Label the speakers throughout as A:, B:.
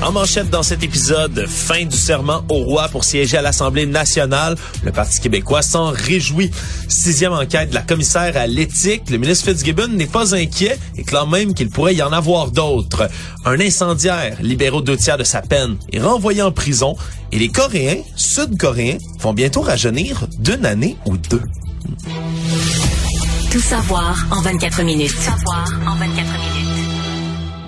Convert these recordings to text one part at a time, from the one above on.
A: En manchette dans cet épisode, fin du serment au roi pour siéger à l'Assemblée nationale. Le Parti québécois s'en réjouit. Sixième enquête de la commissaire à l'éthique. Le ministre Fitzgibbon n'est pas inquiet et clame même qu'il pourrait y en avoir d'autres. Un incendiaire, libéré deux tiers de sa peine, est renvoyé en prison. Et les Coréens, Sud-Coréens, vont bientôt rajeunir d'une année ou deux.
B: Tout savoir en 24 minutes. Tout savoir en 24 minutes.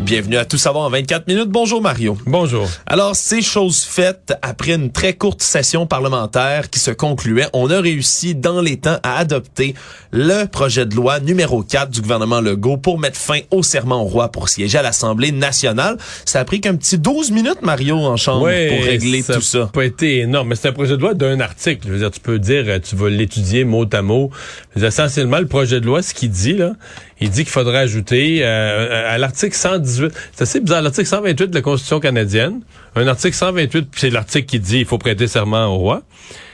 A: Bienvenue à Tout savoir en 24 minutes. Bonjour Mario.
C: Bonjour.
A: Alors, ces choses faites après une très courte session parlementaire qui se concluait, on a réussi dans les temps à adopter le projet de loi numéro 4 du gouvernement Legault pour mettre fin au serment au roi pour siéger à l'Assemblée nationale. Ça a pris qu'un petit 12 minutes, Mario, en chambre pour régler tout ça.
C: Ça pas été énorme, mais c'est un projet de loi d'un article. Je veux dire, tu peux dire, tu vas l'étudier mot à mot. Essentiellement, le projet de loi, ce qu'il dit, là, il dit qu'il faudrait ajouter euh, à l'article 118, c'est assez bizarre, l'article 128 de la Constitution canadienne, un article 128, c'est l'article qui dit qu'il faut prêter serment au roi.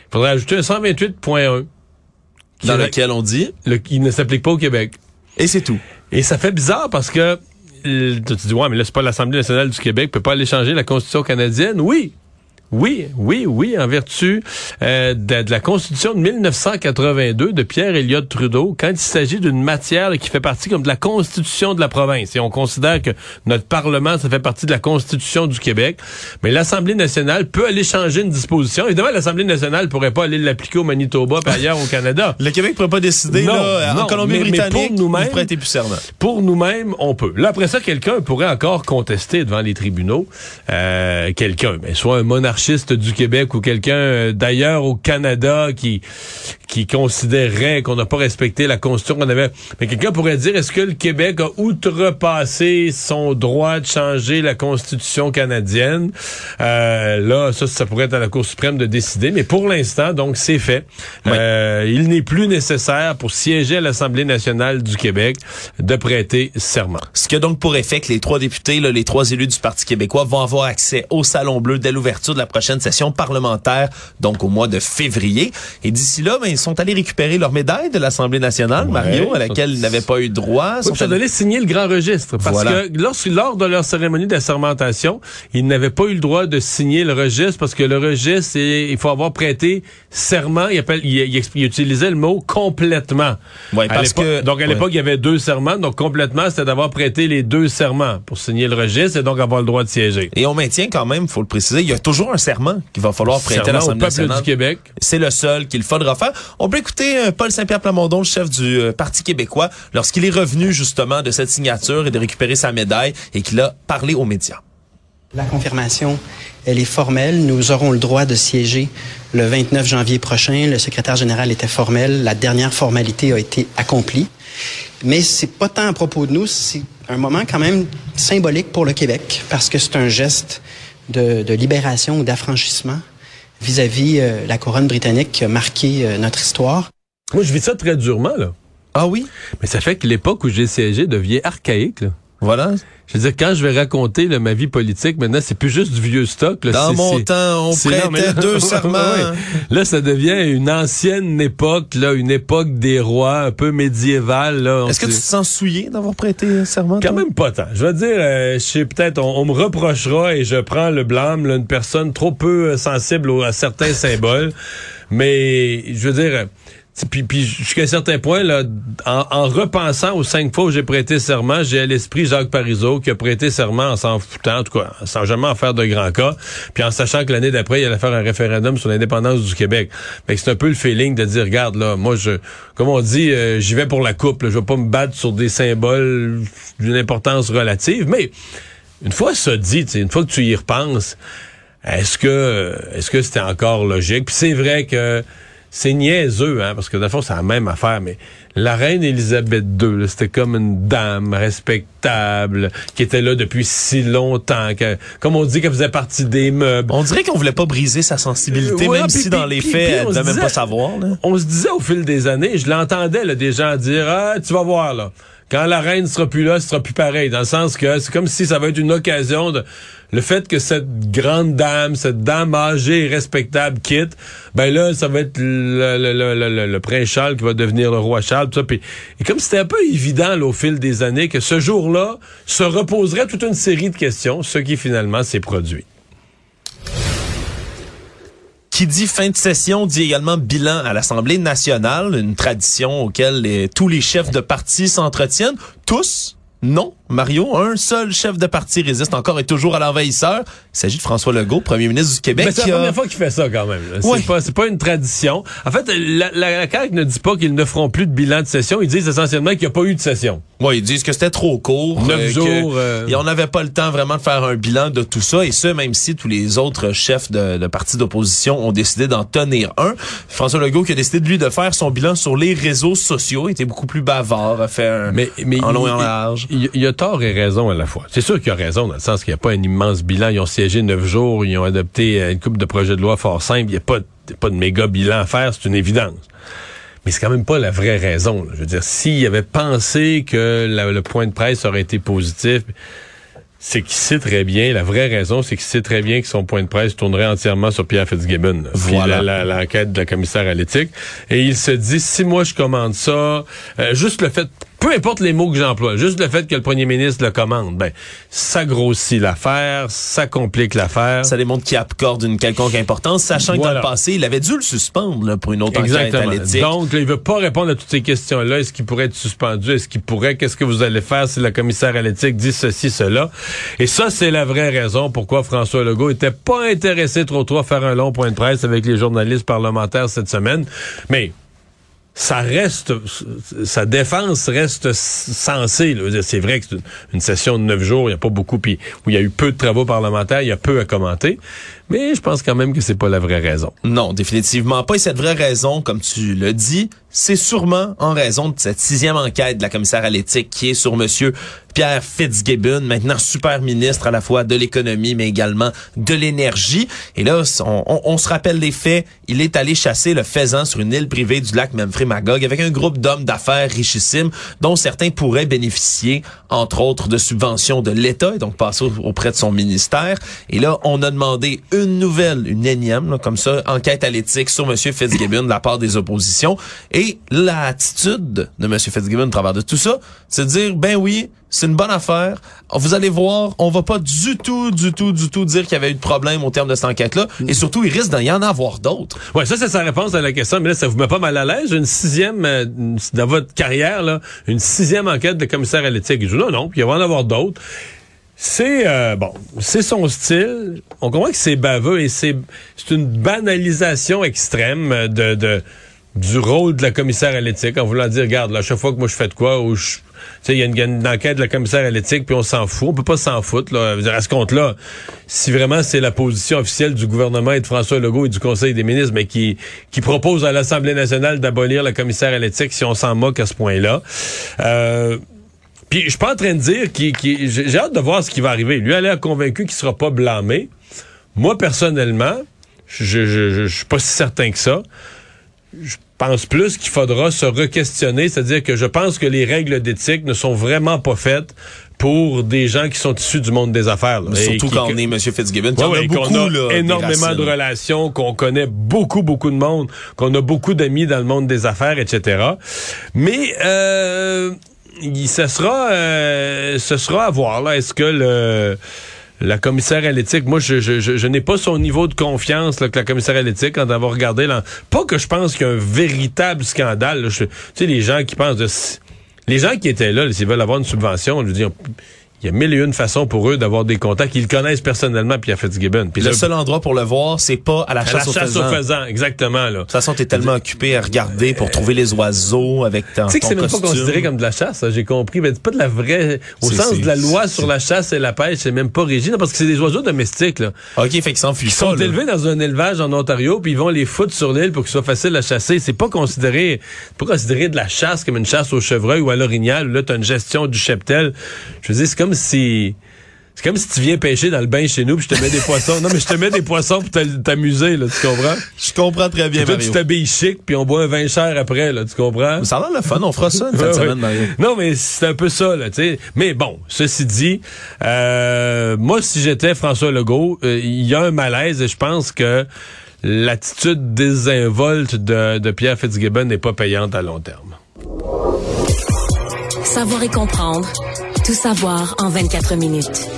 C: Il faudrait ajouter un 128.1.
A: Dans lequel on dit?
C: le, il ne s'applique pas au Québec.
A: Et c'est tout.
C: Et ça fait bizarre parce que tu dis ouais mais là c'est pas l'Assemblée nationale du Québec peut pas aller changer la Constitution canadienne. Oui, oui, oui, oui, en vertu euh, de, de, la Constitution de 1982 de Pierre Elliott Trudeau, quand il s'agit d'une matière qui fait partie comme de la Constitution de la province, et on considère que notre Parlement, ça fait partie de la Constitution du Québec, mais l'Assemblée nationale peut aller changer une disposition. Évidemment, l'Assemblée nationale pourrait pas aller l'appliquer au Manitoba et ailleurs au Canada.
A: Le Québec pourrait pas décider,
C: non,
A: là,
C: non,
A: en Colombie-Britannique,
C: pour nous-mêmes. Pour nous-mêmes, on peut. Là, après ça, quelqu'un pourrait encore contester devant les tribunaux, euh, quelqu'un, mais soit un du Québec ou quelqu'un d'ailleurs au Canada qui qui considérerait qu'on n'a pas respecté la constitution qu'on avait. Mais quelqu'un pourrait dire est-ce que le Québec a outrepassé son droit de changer la constitution canadienne? Euh, Là, ça, ça pourrait être à la Cour suprême de décider. Mais pour l'instant, donc c'est fait.
A: Oui.
C: Euh, il n'est plus nécessaire pour siéger à l'Assemblée nationale du Québec de prêter serment.
A: Ce qui a donc pour effet que les trois députés, là, les trois élus du Parti québécois, vont avoir accès au Salon Bleu dès l'ouverture de la prochaine session parlementaire, donc au mois de février. Et d'ici là, ben, ils sont allés récupérer leur médaille de l'Assemblée nationale,
C: Ouais.
A: Mario, à laquelle ils n'avaient pas eu droit.
C: Oui,
A: Sont allés-
C: signer le grand registre. Parce
A: Voilà.
C: que lorsque, lors de leur cérémonie d'assermentation, ils n'avaient pas eu le droit de signer le registre parce que le registre, il faut avoir prêté serment. Il, appelle, il, il expli- il utilisait le mot complètement.
A: Ouais, parce que-
C: donc, à
A: ouais.
C: l'époque, il y avait deux serments. Donc, complètement, c'était d'avoir prêté les deux serments pour signer le registre et donc avoir le droit de siéger.
A: Et on maintient quand même, faut le préciser, il y a toujours un serment qu'il va falloir prêter à l'Assemblée
C: peuple
A: nationale.
C: du Québec.
A: C'est le seul qu'il faudra faire. On peut écouter euh, Paul Saint-Pierre Plamondon, chef du euh, Parti québécois, lorsqu'il est revenu justement de cette signature et de récupérer sa médaille et qu'il a parlé aux médias.
D: La confirmation, elle est formelle. Nous aurons le droit de siéger le 29 janvier prochain. Le secrétaire général était formel. La dernière formalité a été accomplie. Mais c'est pas tant à propos de nous, c'est un moment quand même symbolique pour le Québec parce que c'est un geste de, de libération ou d'affranchissement vis-à-vis euh, la couronne britannique qui a marqué euh, notre histoire.
C: Moi, je vis ça très durement, là.
A: Ah oui?
C: Mais ça fait que l'époque où j'ai siégé devient archaïque, là.
A: Voilà.
C: Je veux dire, quand je vais raconter là, ma vie politique, maintenant, c'est plus juste du vieux stock. Là,
A: Dans mon temps, on prêtait
C: là-
A: deux serments.
C: Là, ça devient une ancienne époque, là, une époque des rois, un peu médiévale.
A: Est-ce que tu te sens souillé d'avoir prêté un serment?
C: Quand
A: toi?
C: même pas tant. Je veux dire, euh, je sais peut-être, on, on me reprochera et je prends le blâme, là, une personne trop peu euh, sensible à certains symboles. Mais je veux dire, euh, puis, puis jusqu'à un certain point, là, en, en repensant aux cinq fois où j'ai prêté serment, j'ai à l'esprit Jacques Parizeau qui a prêté serment en s'en foutant, en tout cas, sans jamais en faire de grands cas, puis en sachant que l'année d'après, il allait faire un référendum sur l'indépendance du Québec. Que c'est un peu le feeling de dire, regarde, là, moi, je, comme on dit, euh, j'y vais pour la coupe, là, je vais pas me battre sur des symboles d'une importance relative, mais une fois ça dit, une fois que tu y repenses, est-ce que est-ce que c'était encore logique? Puis c'est vrai que c'est niaiseux, hein, parce que dans le fond, c'est la même affaire, mais la reine Élisabeth II, c'était comme une dame respectable, qui était là depuis si longtemps, que, comme on dit qu'elle faisait partie des meubles.
A: On dirait qu'on voulait pas briser sa sensibilité,
C: Ouais,
A: même
C: puis-
A: si dans les
C: puis-
A: faits, elle
C: se
A: même pas savoir. Là.
C: On se disait au fil des années, je l'entendais, là, des gens dire, ah, tu vas voir, là. Quand la reine sera plus là, ce sera plus pareil. Dans le sens que c'est comme si ça va être une occasion de, le fait que cette grande dame, cette dame âgée et respectable quitte, ben là, ça va être le, prince Charles qui va devenir le roi Charles. Puis, et comme c'était un peu évident, au fil des années, que ce jour-là se reposerait toute une série de questions, ce qui finalement s'est produit.
A: Qui dit fin de session dit également bilan à l'Assemblée nationale, une tradition auquel tous les chefs de parti s'entretiennent. Tous? Non, Mario, un seul chef de parti résiste encore et toujours à l'envahisseur. Il s'agit de François Legault, premier ministre du Québec.
C: Mais c'est la
A: a-
C: première fois qu'il fait ça quand même. là. C'est
A: Oui.
C: pas, c'est pas une tradition. En fait, la, la, la CAQ ne dit pas qu'ils ne feront plus de bilan de session. Ils disent essentiellement qu'il n'y a pas eu de session.
A: Ouais, ils disent que c'était trop court.
C: Neuf
A: euh,
C: jours, euh.
A: Et on n'avait pas le temps vraiment de faire un bilan de tout ça. Et ce, même si tous les autres chefs de, de partis d'opposition ont décidé d'en tenir un. François Legault qui a décidé de lui de faire son bilan sur les réseaux sociaux. Il était beaucoup plus bavard, a fait un,
C: Mais, mais
A: en long et en large.
C: Il, il a tort et raison à la fois. C'est sûr qu'il a raison dans le sens qu'il n'y a pas un immense bilan. Ils ont siégé neuf jours, ils ont adopté euh, une coupe de projets de loi fort simple. Il n'y a pas, de- pas de méga bilan à faire, c'est une évidence. Mais c'est quand même pas la vraie raison. là. Je veux dire, s'il avait pensé que la- le point de presse aurait été positif, c'est qu'il sait très bien, la vraie raison, c'est qu'il sait très bien que son point de presse tournerait entièrement sur Pierre Fitzgibbon.
A: Voilà.
C: L'enquête de la commissaire à l'éthique. Et il se dit, si moi je commande ça, euh, juste le fait, peu importe les mots que j'emploie, juste le fait que le premier ministre le commande, ben, ça grossit l'affaire, ça complique l'affaire.
A: Ça démontre qu'il accorde une quelconque importance, sachant que
C: Voilà.
A: dans le passé, il avait dû le suspendre là, pour une autre
C: Exactement.
A: enquête à l'éthique.
C: Donc, là, il veut pas répondre à toutes ces questions-là. Est-ce qu'il pourrait être suspendu? Est-ce qu'il pourrait? Qu'est-ce que vous allez faire si la commissaire à l'éthique dit ceci, cela? Et ça, c'est la vraie raison pourquoi François Legault était pas intéressé trop trop à faire un long point de presse avec les journalistes parlementaires cette semaine. Mais, ça reste, sa défense reste sensée. C'est vrai que c'est une session de neuf jours, il n'y a pas beaucoup, puis où il y a eu peu de travaux parlementaires, il y a peu à commenter. Mais je pense quand même que c'est pas la vraie raison.
A: Non, définitivement pas. Et cette vraie raison, comme tu le dis, c'est sûrement en raison de cette sixième enquête de la commissaire à l'éthique qui est sur Monsieur Pierre Fitzgibbon, maintenant super ministre à la fois de l'économie, mais également de l'énergie. Et là, on, se rappelle des faits. Il est allé chasser le faisan sur une île privée du lac Memphremagog avec un groupe d'hommes d'affaires richissimes dont certains pourraient bénéficier, entre autres, de subventions de l'État et donc passer au- auprès de son ministère. Et là, on a demandé nouvelle, une énième, là, comme ça, enquête à l'éthique sur M. Fitzgibbon de la part des oppositions. Et l'attitude de M. Fitzgibbon à travers de tout ça, c'est de dire, ben oui, c'est une bonne affaire. Vous allez voir, on va pas du tout, du tout, du tout dire qu'il y avait eu de problème au terme de cette enquête-là. Et surtout, il risque d'y en avoir d'autres.
C: Ouais, ça c'est sa réponse à la question, mais là ça vous met pas mal à l'aise. Une sixième euh, une- dans votre carrière là, une sixième enquête de commissaire à l'éthique. Il dit non non, il va en avoir d'autres. C'est euh, bon, c'est son style. On comprend que c'est baveux et c'est c'est une banalisation extrême de, de du rôle de la commissaire à l'éthique en voulant dire regarde, là, chaque fois que moi je fais de quoi ou je il y a une, enquête de la commissaire à l'éthique, puis on s'en fout. On peut pas s'en foutre. Là. À ce compte-là, si vraiment c'est la position officielle du gouvernement et de François Legault et du Conseil des ministres, mais qui, qui propose à l'Assemblée nationale d'abolir la commissaire à l'éthique, si on s'en moque à ce point-là. Euh, puis je suis pas en train de dire qu'il, j'ai hâte de voir ce qui va arriver. Lui a l'air convaincu qu'il sera pas blâmé. Moi, personnellement, je, je, je, je suis pas si certain que ça. Je pense plus qu'il faudra se re-questionner, c'est-à-dire que je pense que les règles d'éthique ne sont vraiment pas faites pour des gens qui sont issus du monde des affaires. là.
A: Surtout
C: qui-
A: quand on est M. Fitzgibbon.
C: Ouais, ouais,
A: beaucoup,
C: qu'on a
A: là,
C: énormément de relations, qu'on connaît beaucoup, beaucoup de monde, qu'on a beaucoup d'amis dans le monde des affaires, etc. Mais euh, ce sera, euh, ce sera à voir. Là, est-ce que le la commissaire à l'éthique, moi, je, je, je, je n'ai pas son niveau de confiance là, que la commissaire à l'éthique quand va regarder. Là, pas que je pense qu'il y a un véritable scandale. là. Tu sais, les gens qui pensent de... Les gens qui étaient là, s'ils veulent avoir une subvention, je veux dire, il y a mille et une façons pour eux d'avoir des contacts. Ils connaissent personnellement Pierre Fitzgibbon.
A: Puis le seul endroit pour le voir, c'est pas à la
C: à
A: chasse,
C: la chasse
A: aux
C: aux
A: faisans.
C: faisans, exactement. Là.
A: De toute façon, t'es tellement occupé à regarder pour trouver les oiseaux avec ton,
C: Tu sais que c'est même pas considéré comme de la chasse, ça, j'ai compris. Mais c'est pas de la vraie. Au sens de la loi sur la chasse et la pêche, c'est même pas régi, parce que c'est des oiseaux domestiques. Là.
A: OK, fait qu'ils s'enfuient
C: Ils sont
A: là.
C: élevés dans un élevage en Ontario, puis ils vont les foutre sur l'île pour qu'ils soient faciles à chasser. C'est pas considéré, pas considéré de la chasse comme une chasse au chevreuil ou à l'orignal. Là, t'as une gestion du cheptel. Je veux dire, comme si. C'est comme si tu viens pêcher dans le bain chez nous puis je te mets des poissons. Non, mais je te mets des poissons pour t'a- t'amuser, là, tu comprends?
A: Je comprends très bien,
C: Puis toi, tu t'habilles chic puis on boit un vin cher après, là, tu comprends?
A: Ça a l'air le fun, on fera ça une fin de
C: Ouais,
A: semaine. Mario.
C: Non, mais c'est un peu ça, là, tu sais. Mais bon, ceci dit, euh, moi, si j'étais François Legault, euh, il y a un malaise et je pense que l'attitude désinvolte de, de Pierre Fitzgibbon n'est pas payante à long terme.
B: Savoir et comprendre. Tout savoir en 24 minutes.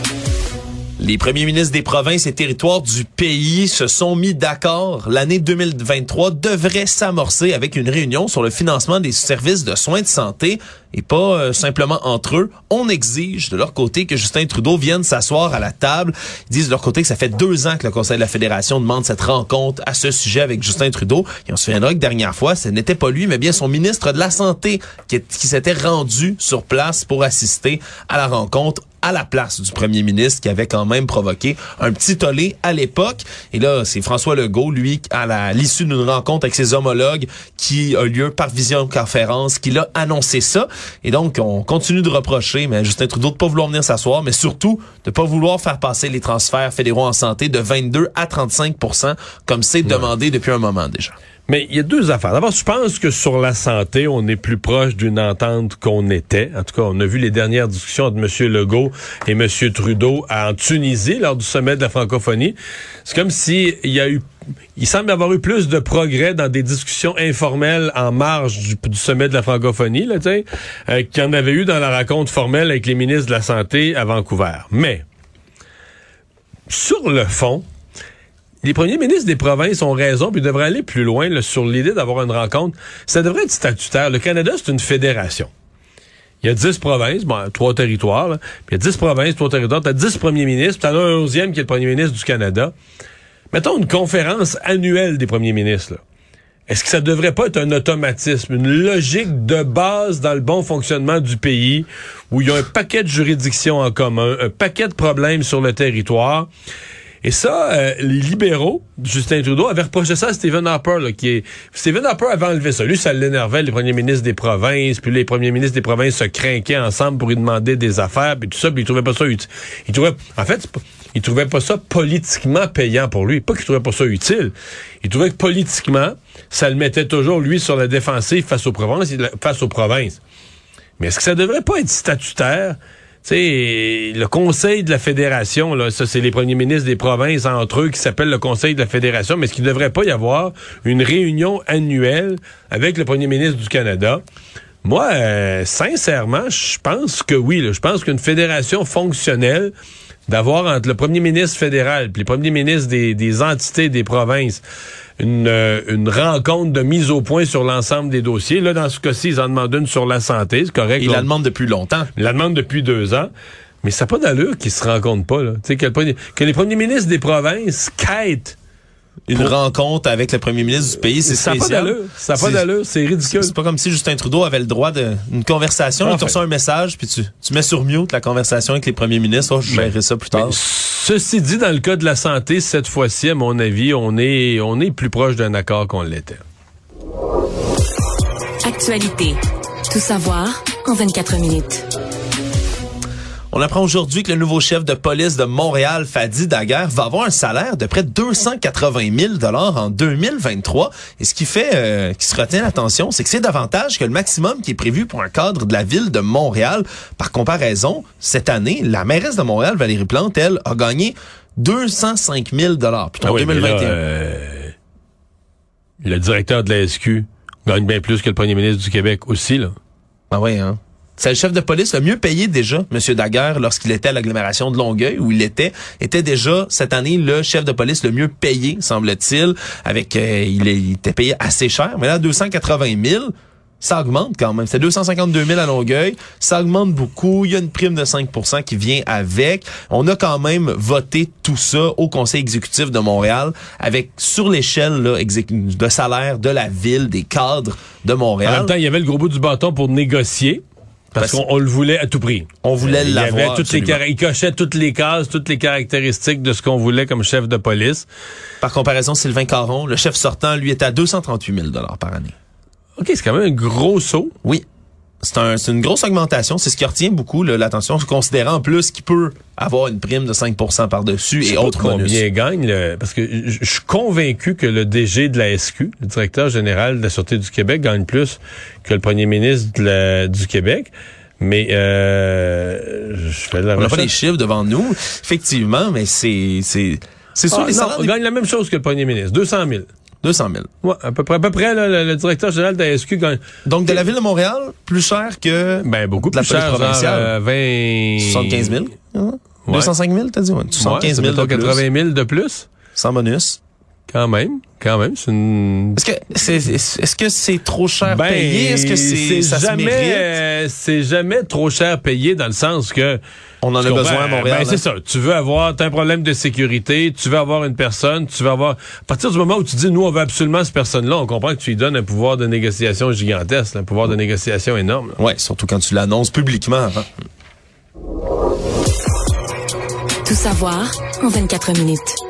A: Les premiers ministres des provinces et territoires du pays se sont mis d'accord. L'année 2023 devrait s'amorcer avec une réunion sur le financement des services de soins de santé et pas euh, simplement entre eux. On exige de leur côté que Justin Trudeau vienne s'asseoir à la table. Ils disent de leur côté que ça fait deux ans que le Conseil de la Fédération demande cette rencontre à ce sujet avec Justin Trudeau. Et on se souviendra que dernière fois, ce n'était pas lui, mais bien son ministre de la Santé qui, s'était rendu sur place pour assister à la rencontre à la place du premier ministre qui avait quand même provoqué un petit tollé à l'époque. Et là, c'est François Legault, lui, à la- l'issue d'une rencontre avec ses homologues qui a lieu par visioconférence, qui l'a annoncé ça. Et donc, on continue de reprocher mais Justin Trudeau de pas vouloir venir s'asseoir, mais surtout de pas vouloir faire passer les transferts fédéraux en santé de 22 à 35% comme c'est demandé depuis un moment déjà.
C: Mais il y a deux affaires. D'abord, je pense que sur la santé, on est plus proche d'une entente qu'on était? En tout cas, on a vu les dernières discussions entre M. Legault et M. Trudeau en Tunisie lors du sommet de la francophonie. C'est comme si y a eu il semble avoir eu plus de progrès dans des discussions informelles en marge du, sommet de la francophonie, là, euh, qu'il y en avait eu dans la rencontre formelle avec les ministres de la Santé à Vancouver. Mais, sur le fond, les premiers ministres des provinces ont raison, puis ils devraient aller plus loin sur l'idée d'avoir une rencontre. Ça devrait être statutaire. Le Canada, c'est une fédération. Il y a 10 provinces, bon, trois territoires, là. puis il y a 10 provinces, trois territoires, t'as 10 premiers ministres, puis t'en as un onzième qui est le premier ministre du Canada. Mettons une conférence annuelle des premiers ministres. Est-ce que ça devrait pas être un automatisme, une logique de base dans le bon fonctionnement du pays, où il y a un paquet de juridictions en commun, un paquet de problèmes sur le territoire, et ça, euh, les libéraux, Justin Trudeau, avaient reproché ça à Stephen Harper, là, qui est... Stephen Harper avait enlevé ça. Lui, ça l'énervait, les premiers ministres des provinces, puis les premiers ministres des provinces se craquaient ensemble pour lui demander des affaires, puis tout ça, puis il trouvait pas ça utile. Il trouvait... En fait, il trouvait pas ça politiquement payant pour lui. Pas qu'il trouvait pas ça utile. Il trouvait que politiquement, ça le mettait toujours, lui, sur la défensive face aux provinces, face aux provinces. Mais est-ce que ça devrait pas être statutaire? Sais, le Conseil de la Fédération, là, ça, c'est les premiers ministres des provinces entre eux qui s'appellent le Conseil de la Fédération, mais est-ce qu'il ne devrait pas y avoir une réunion annuelle avec le premier ministre du Canada? Moi, euh, sincèrement, je pense que oui. Je pense qu'une fédération fonctionnelle, d'avoir entre le premier ministre fédéral et les premiers ministres des, des entités des provinces une, euh, une rencontre de mise au point sur l'ensemble des dossiers. Là, dans ce cas-ci, ils en demandent une sur la santé, c'est correct.
A: Il
C: Là,
A: la demande depuis longtemps.
C: ils la demandent depuis deux ans. Mais ça n'a pas d'allure qu'ils se rencontrent pas. Là. Tu sais, que, le premier- que les premiers ministres des provinces quittent.
A: Une rencontre avec le premier ministre du pays, c'est
C: Ça n'a pas
A: spécial.
C: d'allure. Ça n'a pas
A: C'est-
C: d'allure. C'est ridicule.
A: C'est pas comme si Justin Trudeau avait le droit d'une conversation.
C: Enfin.
A: tu reçois un message, puis tu, tu mets sur mute la conversation avec les premiers ministres. Oh, je gérerai ça plus tard.
C: Mais ceci dit, dans le cas de la santé, cette fois-ci, à mon avis, on est, on est plus proche d'un accord qu'on l'était.
B: Actualité. Tout savoir en 24 minutes.
A: On apprend aujourd'hui que le nouveau chef de police de Montréal, Fadi Daguerre, va avoir un salaire de près de 280 000 en 2023. Et ce qui fait, euh, qui se retient l'attention, c'est que c'est davantage que le maximum qui est prévu pour un cadre de la ville de Montréal. Par comparaison, cette année, la mairesse de Montréal, Valérie Plante, elle, a gagné 205 000 plutôt en
C: Ah oui, mais
A: 2021.
C: là, euh, le directeur de la SQ gagne bien plus que le premier ministre du Québec aussi. Là.
A: Ah oui, hein? C'est le chef de police le mieux payé déjà, M. Daguerre, lorsqu'il était à l'agglomération de Longueuil, où il était, était déjà cette année le chef de police le mieux payé, semble-t-il, avec euh, il, était payé assez cher, mais là 280 000, ça augmente quand même. C'est 252 000 à Longueuil. Ça augmente beaucoup. Il y a une prime de 5% qui vient avec. On a quand même voté tout ça au Conseil exécutif de Montréal avec, sur l'échelle de salaire de la ville, des cadres de
C: En
A: Montréal.
C: même temps, il y avait le gros bout du bâton pour négocier. Parce
A: Parce-
C: qu'on on le voulait à tout prix.
A: On voulait l'avoir,
C: avait toutes les
A: absolument.
C: cara- il cochait toutes les cases, toutes les caractéristiques de ce qu'on voulait comme chef de police.
A: Par comparaison, Sylvain Caron, le chef sortant, lui, est à 238 000 par année.
C: OK, c'est quand même un gros saut.
A: Oui. C'est un, une grosse augmentation. C'est ce qui retient beaucoup l'attention, considérant en plus qu'il peut avoir une prime de 5 par-dessus et autres bonus.
C: combien gagne, le- parce que je suis convaincu que le DG de la SQ, le directeur général de la Sûreté du Québec, gagne plus que le premier ministre de la- du Québec. Mais euh, je fais de la
A: On n'a pas les chiffres devant nous, effectivement, mais c'est c'est c'est sûr
C: Ah,
A: les
C: non,
A: salaires
C: on
A: des-
C: gagne la même chose que le premier ministre, 200 000.
A: 200 000.
C: Ouais, à peu près, à peu près là, le, le directeur général de la SQ gagne
A: Donc de la ville de Montréal, plus cher que
C: ben, beaucoup
A: de la
C: plus
A: police
C: cher, genre,
A: provinciale.
C: euh, 20...
A: 75 000. hein?
C: Ouais.
A: 205 000, t'as dit? Ouais. 75 000 de plus,
C: 80 000 de plus.
A: sans bonus.
C: Quand même, quand même, c'est une...
A: Est-ce que c'est est-ce que c'est trop cher
C: Ben,
A: payé? Est-ce que c'est ça se
C: jamais, euh, c'est jamais trop cher payé dans le sens que
A: On en a besoin à Montréal.
C: Ben, c'est
A: hein?
C: ça. Tu veux avoir, t'as un problème de sécurité, tu veux avoir une personne, tu veux avoir. À partir du moment où tu dis, nous, on veut absolument cette personne-là, on comprend que tu lui donnes un pouvoir de négociation gigantesque, un pouvoir de négociation énorme. là.
A: Ouais, surtout quand tu l'annonces publiquement avant.
B: Tout savoir en 24 minutes.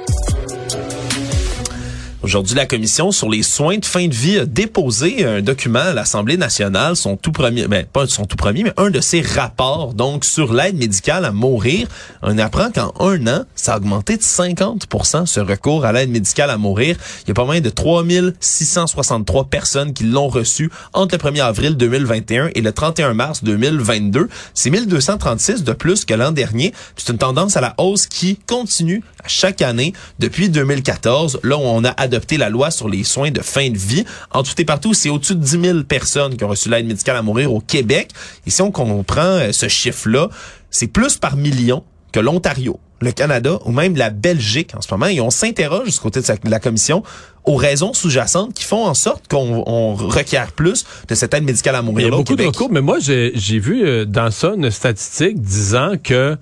A: Aujourd'hui, la commission sur les soins de fin de vie a déposé un document à l'Assemblée nationale, son tout premier, ben pas son tout premier, mais un de ses rapports, donc sur l'aide médicale à mourir. On apprend qu'en un an, ça a augmenté de 50% ce recours à l'aide médicale à mourir. Il y a pas moins de 3663 personnes qui l'ont reçu entre le 1er avril 2021 et le 31 mars 2022. C'est 1236 de plus que l'an dernier. C'est une tendance à la hausse qui continue à chaque année depuis 2014, là où on a adopté la loi sur les soins de fin de vie. En tout et partout, c'est au-dessus de 10 000 personnes qui ont reçu l'aide médicale à mourir au Québec. Et si on comprend euh, ce chiffre-là, c'est plus par million que l'Ontario, le Canada ou même la Belgique en ce moment. Et on s'interroge du côté de sa- de la commission aux raisons sous-jacentes qui font en sorte qu'on on requiert plus de cette aide médicale à
C: Il y
A: mourir
C: a beaucoup de recours, mais moi, j'ai j'ai vu euh, dans ça une statistique disant que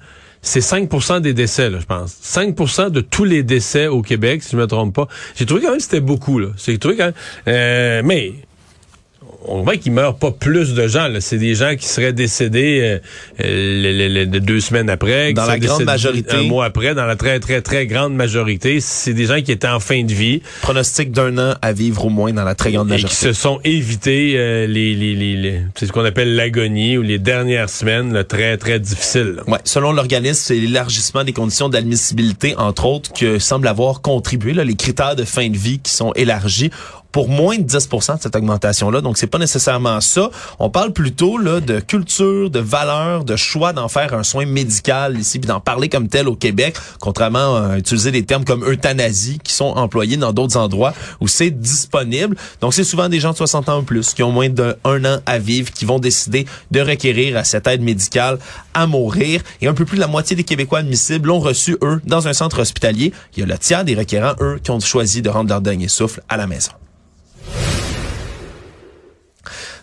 C: c'est 5% des décès, là, je pense. 5% de tous les décès au Québec, si je me trompe pas. J'ai trouvé quand même que c'était beaucoup. J'ai trouvé quand même... euh, mais on voit qu'il meurt pas plus de gens. C'est des gens qui seraient décédés euh, euh, le- le- le- deux semaines après.
A: Dans la grande majorité.
C: Un mois après, dans la très, très, très grande majorité. C'est des gens qui étaient en fin de vie
A: Pronostic d'un an à vivre au moins dans la très grande
C: et qui
A: majorité.
C: se sont évités euh, les, les, les, les- c'est ce qu'on appelle l'agonie ou les dernières semaines là, très, très difficiles.
A: Ouais, selon l'organisme, c'est l'élargissement des conditions d'admissibilité, entre autres, que semble avoir contribué. Là, les critères de fin de vie qui sont élargis pour moins de 10 de cette augmentation-là. Donc, c'est pas nécessairement ça. On parle plutôt là de culture, de valeur, de choix d'en faire un soin médical ici, puis d'en parler comme tel au Québec, contrairement à utiliser des termes comme euthanasie qui sont employés dans d'autres endroits où c'est disponible. Donc, c'est souvent des gens de 60 ans ou plus qui ont moins d'un an à vivre qui vont décider de requérir à cette aide médicale à mourir. Et un peu plus de la moitié des Québécois admissibles l'ont reçu, eux, dans un centre hospitalier. Il y a le tiers des requérants, eux, qui ont choisi de rendre leur dernier souffle à la maison.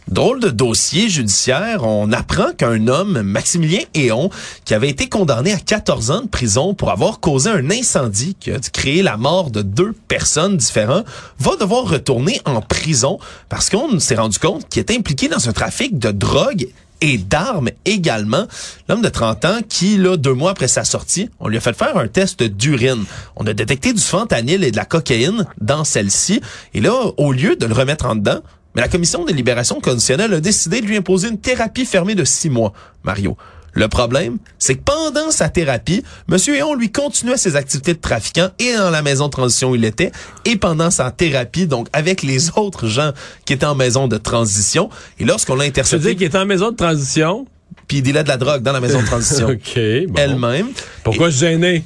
A: Drôle de dossier judiciaire, on apprend qu'un homme, Maximilien Héon, qui avait été condamné à 14 ans de prison pour avoir causé un incendie qui a créé la mort de deux personnes différentes, va devoir retourner en prison parce qu'on s'est rendu compte qu'il était impliqué dans un trafic de drogue et d'armes également. L'homme de 30 ans qui, là, deux mois après sa sortie, on lui a fait faire un test d'urine. On a détecté du fentanyl et de la cocaïne dans celle-ci. Et là, au lieu de le remettre en dedans, mais la commission des libérations conditionnelles a décidé de lui imposer une thérapie fermée de six mois, Mario. Le problème, c'est que pendant sa thérapie, M. Héon lui continuait ses activités de trafiquant et dans la maison de transition où il était, et pendant sa thérapie, donc avec les autres gens qui étaient en maison de transition. Et lorsqu'on l'a intercepté,
C: qu'il est en maison de transition?
A: puis il dealait de la drogue dans la maison de transition
C: OK. bon.
A: elle-même.
C: Pourquoi se gêner?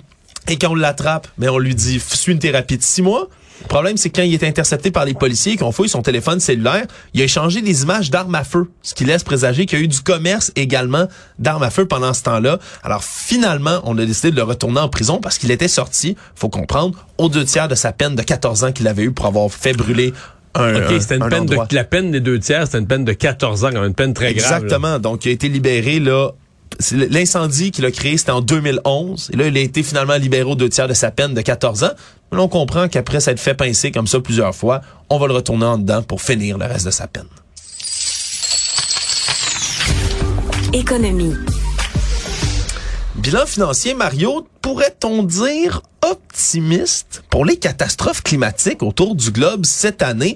A: Et quand on l'attrape, mais on lui dit suis une thérapie de six mois. Le problème, c'est que quand il est intercepté par les policiers qu'on fouille son téléphone cellulaire, il a échangé des images d'armes à feu, ce qui laisse présager qu'il y a eu du commerce également d'armes à feu pendant ce temps-là. Alors finalement, on a décidé de le retourner en prison parce qu'il était sorti, faut comprendre, aux deux tiers de sa peine de 14 ans qu'il avait eu pour avoir fait brûler un,
C: OK,
A: un-
C: c'était une
A: un
C: peine
A: endroit.
C: de, la peine des deux tiers, c'était une peine de 14 ans, une peine très grave. là.
A: Exactement. Donc, il a été libéré, là. L'incendie qu'il a créé, c'était en 2011. Et là, il a été finalement libéré aux deux tiers de sa peine de 14 ans. On comprend qu'après s'être fait pincer comme ça plusieurs fois, on va le retourner en dedans pour finir le reste de sa peine.
B: Économie.
A: Bilan financier, Mario, pourrait-on dire optimiste pour les catastrophes climatiques autour du globe cette année?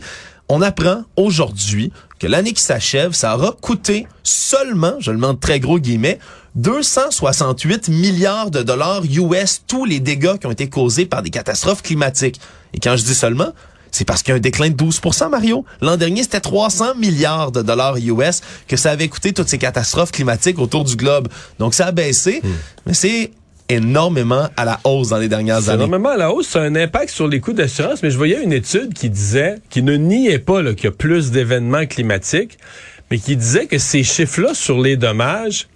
A: On apprend aujourd'hui que l'année qui s'achève, ça aura coûté seulement, je le mets en très gros guillemets, 268 milliards de dollars US tous les dégâts qui ont été causés par des catastrophes climatiques. Et quand je dis seulement, c'est parce qu'il y a un déclin de 12% Mario. L'an dernier, c'était 300 milliards de dollars US que ça avait coûté toutes ces catastrophes climatiques autour du globe. Donc, ça a baissé, mais c'est énormément à la hausse dans les dernières années.
C: énormément à la hausse, ça a un impact sur les coûts d'assurance, mais je voyais une étude qui disait, qui ne niait pas qu'il y a plus d'événements climatiques, mais qui disait que ces chiffres-là sur les dommages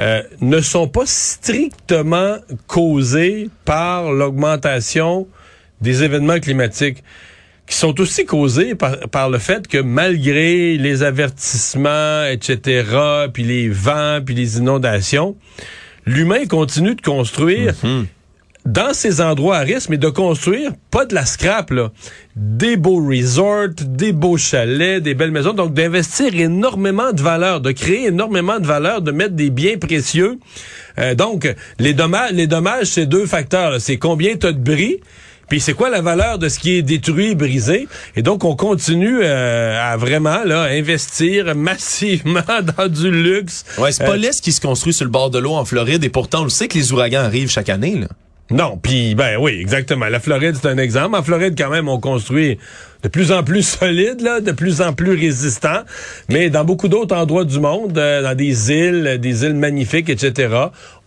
C: euh, ne sont pas strictement causés par l'augmentation des événements climatiques qui sont aussi causés par, par le fait que malgré les avertissements, etc., puis les vents, puis les inondations, l'humain continue de construire dans ces endroits à risque, mais de construire pas de la scrap, là. Des beaux resorts, des beaux chalets, des belles maisons. Donc, d'investir énormément de valeur, de créer énormément de valeur, de mettre des biens précieux. Euh, donc, les dommages, les dommages, c'est deux facteurs. C'est combien tu as de bris, puis c'est quoi la valeur de ce qui est détruit et brisé. Et donc, on continue euh, à vraiment là investir massivement dans du luxe.
A: Ouais, c'est pas
C: Euh,
A: l'Est qui se construit sur le bord de l'eau en Floride et pourtant on le sait que les ouragans arrivent chaque année. Là.
C: Non, puis ben oui, exactement. La Floride, c'est un exemple. En Floride, quand même, on construit de plus en plus solide, là, de plus en plus résistant. Mais dans beaucoup d'autres endroits du monde, euh, dans des îles, des îles magnifiques, etc.,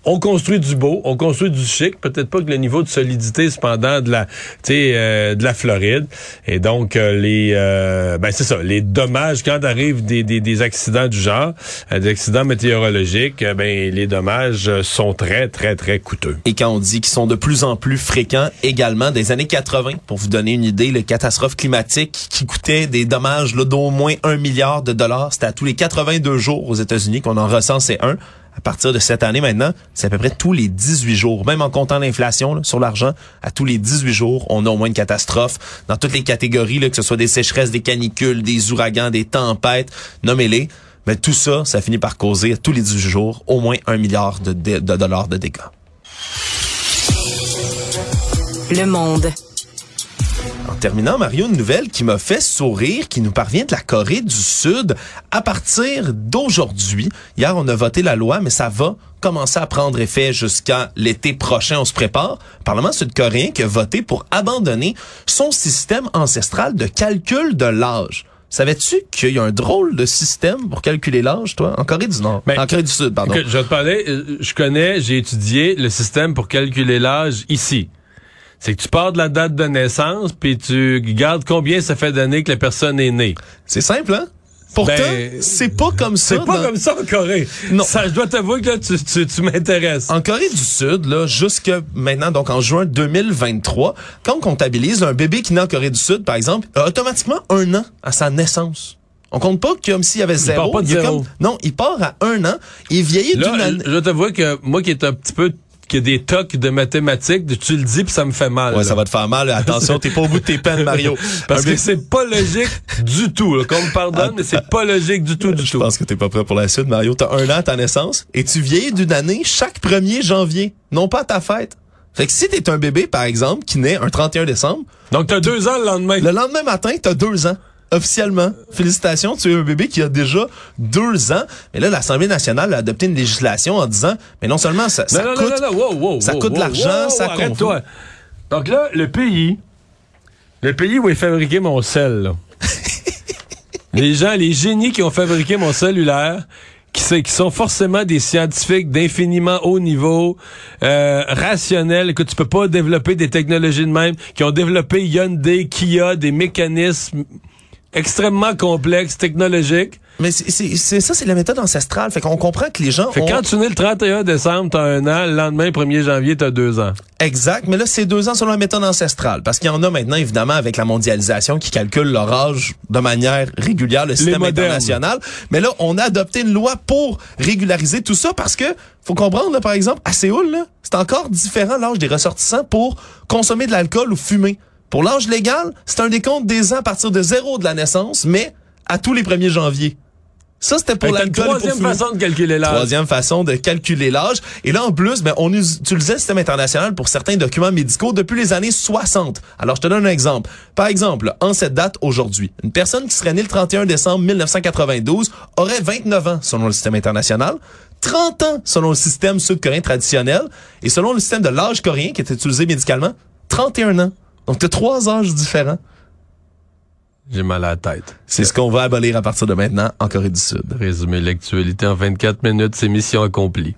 C: on construit du beau, on construit du chic. Peut-être pas que le niveau de solidité, cependant, de la, euh, de la Floride. Et donc euh, les, euh, ben c'est ça, les dommages quand arrivent des, des, des accidents du genre, euh, des accidents météorologiques, ben les dommages sont très très très coûteux.
A: Et quand on dit qu'ils sont de plus en plus fréquents également des années 80, pour vous donner une idée, les catastrophes climatiques qui coûtaient des dommages d'au moins un milliard de dollars, c'était à tous les 82 jours aux États-Unis qu'on en recensait un. À partir de cette année maintenant, c'est à peu près tous les 18 jours, même en comptant l'inflation sur l'argent, à tous les 18 jours, on a au moins une catastrophe dans toutes les catégories, là, que ce soit des sécheresses, des canicules, des ouragans, des tempêtes, nommez-les. Mais tout ça, ça finit par causer à tous les 18 jours au moins un milliard de dollars de dégâts.
B: Le monde.
A: En terminant, Mario, une nouvelle qui m'a fait sourire, qui nous parvient de la Corée du Sud. À partir d'aujourd'hui, hier on a voté la loi, mais ça va commencer à prendre effet jusqu'à l'été prochain. On se prépare. Le Parlement sud-coréen qui a voté pour abandonner son système ancestral de calcul de l'âge. Savais-tu qu'il y a un drôle de système pour calculer l'âge, toi, en Corée du Nord,
C: Ben,
A: en Corée du Sud, pardon.
C: Je vais te parler, euh, je connais, j'ai étudié le système pour calculer l'âge ici. C'est que tu pars de la date de naissance, puis tu gardes combien ça fait d'années que la personne est née?
A: C'est simple, hein? Pourtant,
C: Ben,
A: c'est pas comme ça.
C: C'est pas
A: dans-
C: comme ça en Corée.
A: Non.
C: Ça, je dois t'avouer que là, tu, tu, tu m'intéresses.
A: En Corée du Sud, là, jusque maintenant, donc en juin 2023, quand on comptabilise un bébé qui naît en Corée du Sud, par exemple, a automatiquement un an à sa naissance. On compte pas comme s'il y avait zéro.
C: part pas de
A: Il
C: zéro.
A: comme- non, il part à un an. Il vieillit d'une année.
C: je dois t'avouer que moi qui est un petit peu qui a des tocs de mathématiques, tu le dis puis ça me fait mal.
A: Ouais,
C: là.
A: ça va te faire mal. Attention, t'es pas au bout de tes peines, Mario.
C: Parce que c'est pas logique du tout. Qu'on me pardonne, mais c'est pas logique du tout, du
A: Je
C: tout.
A: pense que t'es pas prêt pour la suite, Mario. T'as un an à ta naissance et tu vieillis d'une année chaque 1er janvier, non pas à ta fête. Fait que si t'es un bébé, par exemple, qui naît un 31 décembre,
C: Donc t'as deux ans le lendemain.
A: Le lendemain matin, t'as deux ans. Officiellement. Félicitations, tu es un bébé qui a déjà deux ans. Mais là, l'Assemblée nationale a adopté une législation en disant, mais non seulement ça, ça
C: non, non,
A: coûte...
C: non, non, wow, wow,
A: ça coûte de
C: wow,
A: l'argent, ça
C: arrête-toi. Donc là, le pays, le pays où est fabriqué mon sel, là. les gens, les génies qui ont fabriqué mon cellulaire, qui sont forcément des scientifiques d'infiniment haut niveau, euh, rationnels, que tu peux pas développer des technologies de même, qui ont développé Hyundai, Kia, des mécanismes extrêmement complexes, technologiques.
A: Mais c'est- ça, c'est la méthode ancestrale. Fait qu'on comprend que les gens
C: Fait que
A: ont...
C: quand tu nais le 31 décembre, t'as un an, le lendemain, 1er janvier, t'as deux ans.
A: Exact, mais là, c'est deux ans selon la méthode ancestrale. Parce qu'il y en a maintenant, évidemment, avec la mondialisation qui calcule leur âge de manière régulière, le système international. Mais là, on a adopté une loi pour régulariser tout ça parce que, faut comprendre, là, par exemple, à Séoul, c'est encore différent l'âge des ressortissants pour consommer de l'alcool ou fumer. Pour l'âge légal, c'est un décompte des ans à partir de zéro de la naissance, mais à tous les 1er janvier. Ça, c'était pour l'alcool
C: troisième façon de calculer l'âge.
A: Troisième façon de calculer l'âge. Et là, en plus, ben, on utilisait le système international pour certains documents médicaux depuis les années 60. Alors, je te donne un exemple. Par exemple, en cette date aujourd'hui, une personne qui serait née le 31 décembre 1992 aurait 29 ans selon le système international, 30 ans selon le système sud-coréen traditionnel, et selon le système de l'âge coréen qui est utilisé médicalement, 31 ans. Donc, tu as trois âges différents.
C: J'ai mal à la tête.
A: C'est ce qu'on va abolir à partir de maintenant en Corée du Sud.
C: Résumer l'actualité en 24 minutes, c'est mission accomplie.